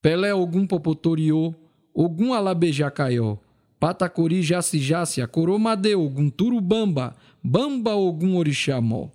Pelé algum Popotoriô, Ogum Alabejacaió, Patacori Jaci Jácia, Coromade Ogum Turubamba, Bamba algum Orixamó.